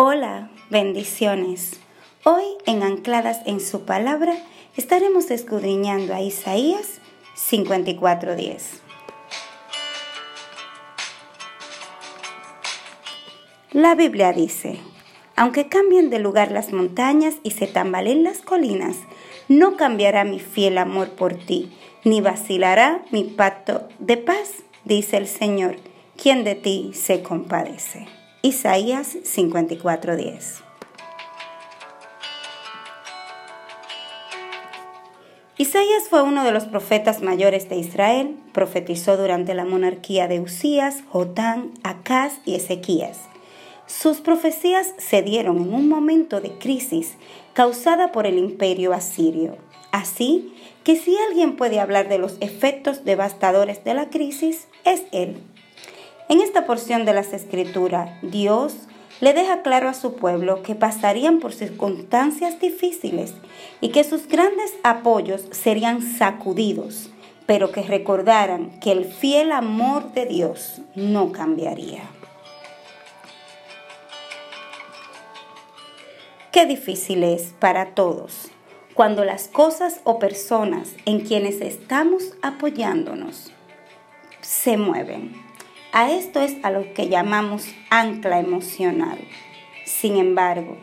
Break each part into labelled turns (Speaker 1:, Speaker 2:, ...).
Speaker 1: Hola, bendiciones. Hoy en Ancladas en su palabra estaremos escudriñando a Isaías 54:10. La Biblia dice, aunque cambien de lugar las montañas y se tambaleen las colinas, no cambiará mi fiel amor por ti, ni vacilará mi pacto de paz, dice el Señor, quien de ti se compadece. Isaías 54:10. Isaías fue uno de los profetas mayores de Israel, profetizó durante la monarquía de Usías, Jotán, Acaz y Ezequías. Sus profecías se dieron en un momento de crisis causada por el imperio asirio. Así que si alguien puede hablar de los efectos devastadores de la crisis, es él. En esta porción de las Escrituras, Dios le deja claro a su pueblo que pasarían por circunstancias difíciles y que sus grandes apoyos serían sacudidos, pero que recordaran que el fiel amor de Dios no cambiaría. Qué difícil es para todos cuando las cosas o personas en quienes estamos apoyándonos se mueven a esto es a lo que llamamos ancla emocional. Sin embargo,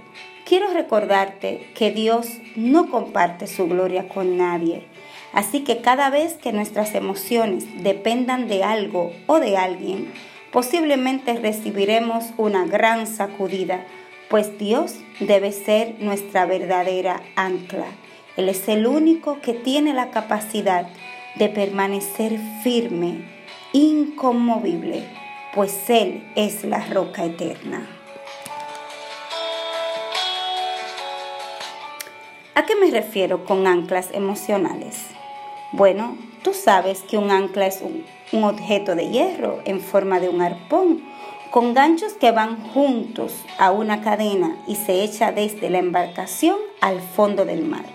Speaker 1: quiero recordarte que Dios no comparte su gloria con nadie. Así que cada vez que nuestras emociones dependan de algo o de alguien, posiblemente recibiremos una gran sacudida, pues Dios debe ser nuestra verdadera ancla. Él es el único que tiene la capacidad de permanecer firme inconmovible, pues Él es la roca eterna. ¿A qué me refiero con anclas emocionales? Bueno, tú sabes que un ancla es un, un, objeto de hierro en forma de un arpón, con ganchos que van juntos a una cadena y se echa desde la embarcación al fondo del mar,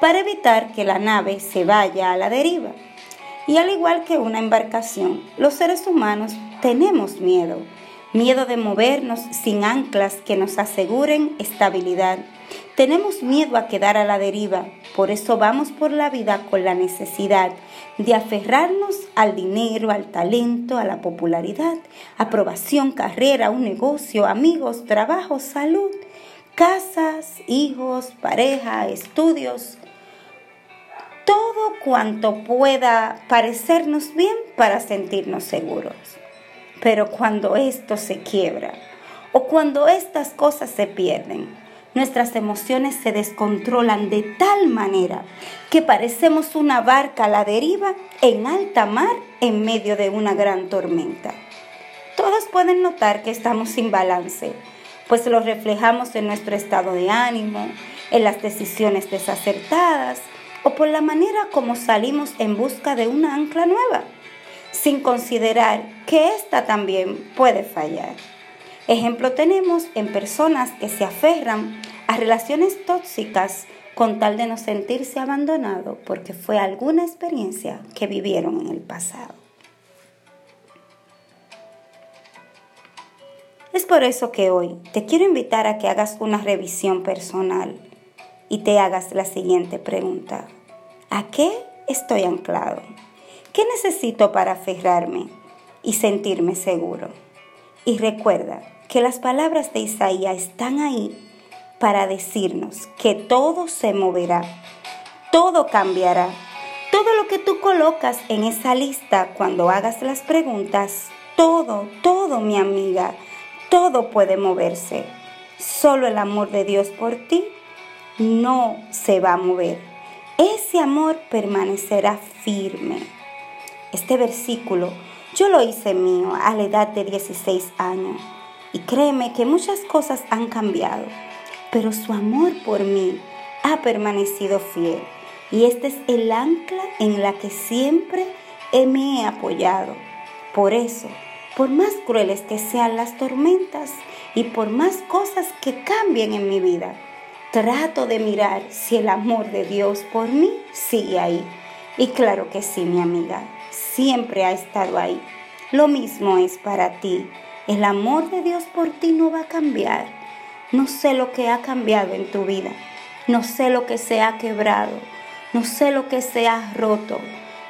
Speaker 1: para evitar que la nave se vaya a la deriva. Y al igual que una embarcación, los seres humanos tenemos miedo. Miedo de movernos sin anclas que nos aseguren estabilidad. Tenemos miedo a quedar a la deriva, por eso vamos por la vida con la necesidad de aferrarnos al dinero, al talento, a la popularidad, aprobación, carrera, un negocio, amigos, trabajo, salud, casas, hijos, pareja, estudios, todo cuanto pueda parecernos bien para sentirnos seguros. Pero cuando esto se quiebra o cuando estas cosas se pierden, nuestras emociones se descontrolan de tal manera que parecemos una barca a la deriva en alta mar en medio de una gran tormenta. Todos pueden notar que estamos sin balance, pues lo reflejamos en nuestro estado de ánimo, en las decisiones desacertadas, o por la manera como salimos en busca de una ancla nueva, sin considerar que ésta también puede fallar. Ejemplo tenemos en personas que se aferran a relaciones tóxicas con tal de no sentirse abandonado porque fue alguna experiencia que vivieron en el pasado. Es por eso que hoy te quiero invitar a que hagas una revisión personal y te hagas la siguiente pregunta. ¿A qué estoy anclado? ¿Qué necesito para aferrarme y sentirme seguro? Y recuerda que las palabras de Isaías están ahí para decirnos que todo se moverá, todo cambiará. Todo lo que tú colocas en esa lista cuando hagas las preguntas, todo, todo mi amiga, todo puede moverse. Solo el amor de Dios por ti no se va a mover. Ese amor permanecerá firme. Este versículo yo lo hice mío a la edad de 16 años y créeme que muchas cosas han cambiado, pero su amor por mí ha permanecido fiel y este es el ancla en la que siempre me he apoyado. Por eso, por más crueles que sean las tormentas y por más cosas que cambien en mi vida, trato de mirar si el amor de Dios por mí sigue ahí. Y claro que sí, mi amiga, siempre ha estado ahí. Lo mismo es para ti. El amor de Dios por ti no va a cambiar. No sé lo que ha cambiado en tu vida. No sé lo que se ha quebrado. No sé lo que se ha roto.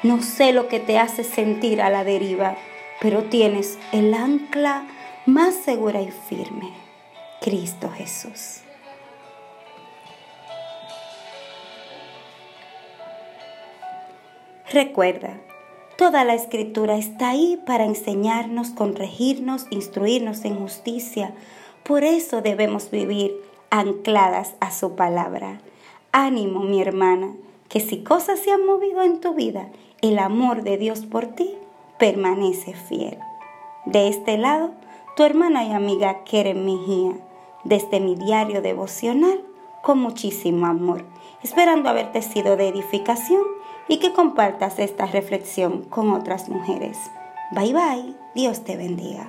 Speaker 1: No sé lo que te hace sentir a la deriva. Pero tienes el ancla más segura y firme. Cristo Jesús. Recuerda, toda la escritura está ahí para enseñarnos, corregirnos, instruirnos en justicia. Por eso debemos vivir ancladas a su palabra. Ánimo, mi hermana, que si cosas se han movido en tu vida, el amor de Dios por ti permanece fiel. De este lado, tu hermana y amiga Keren Mejía, desde mi diario devocional, con muchísimo amor, esperando haberte sido de edificación y que compartas esta reflexión con otras mujeres. Bye bye, Dios te bendiga.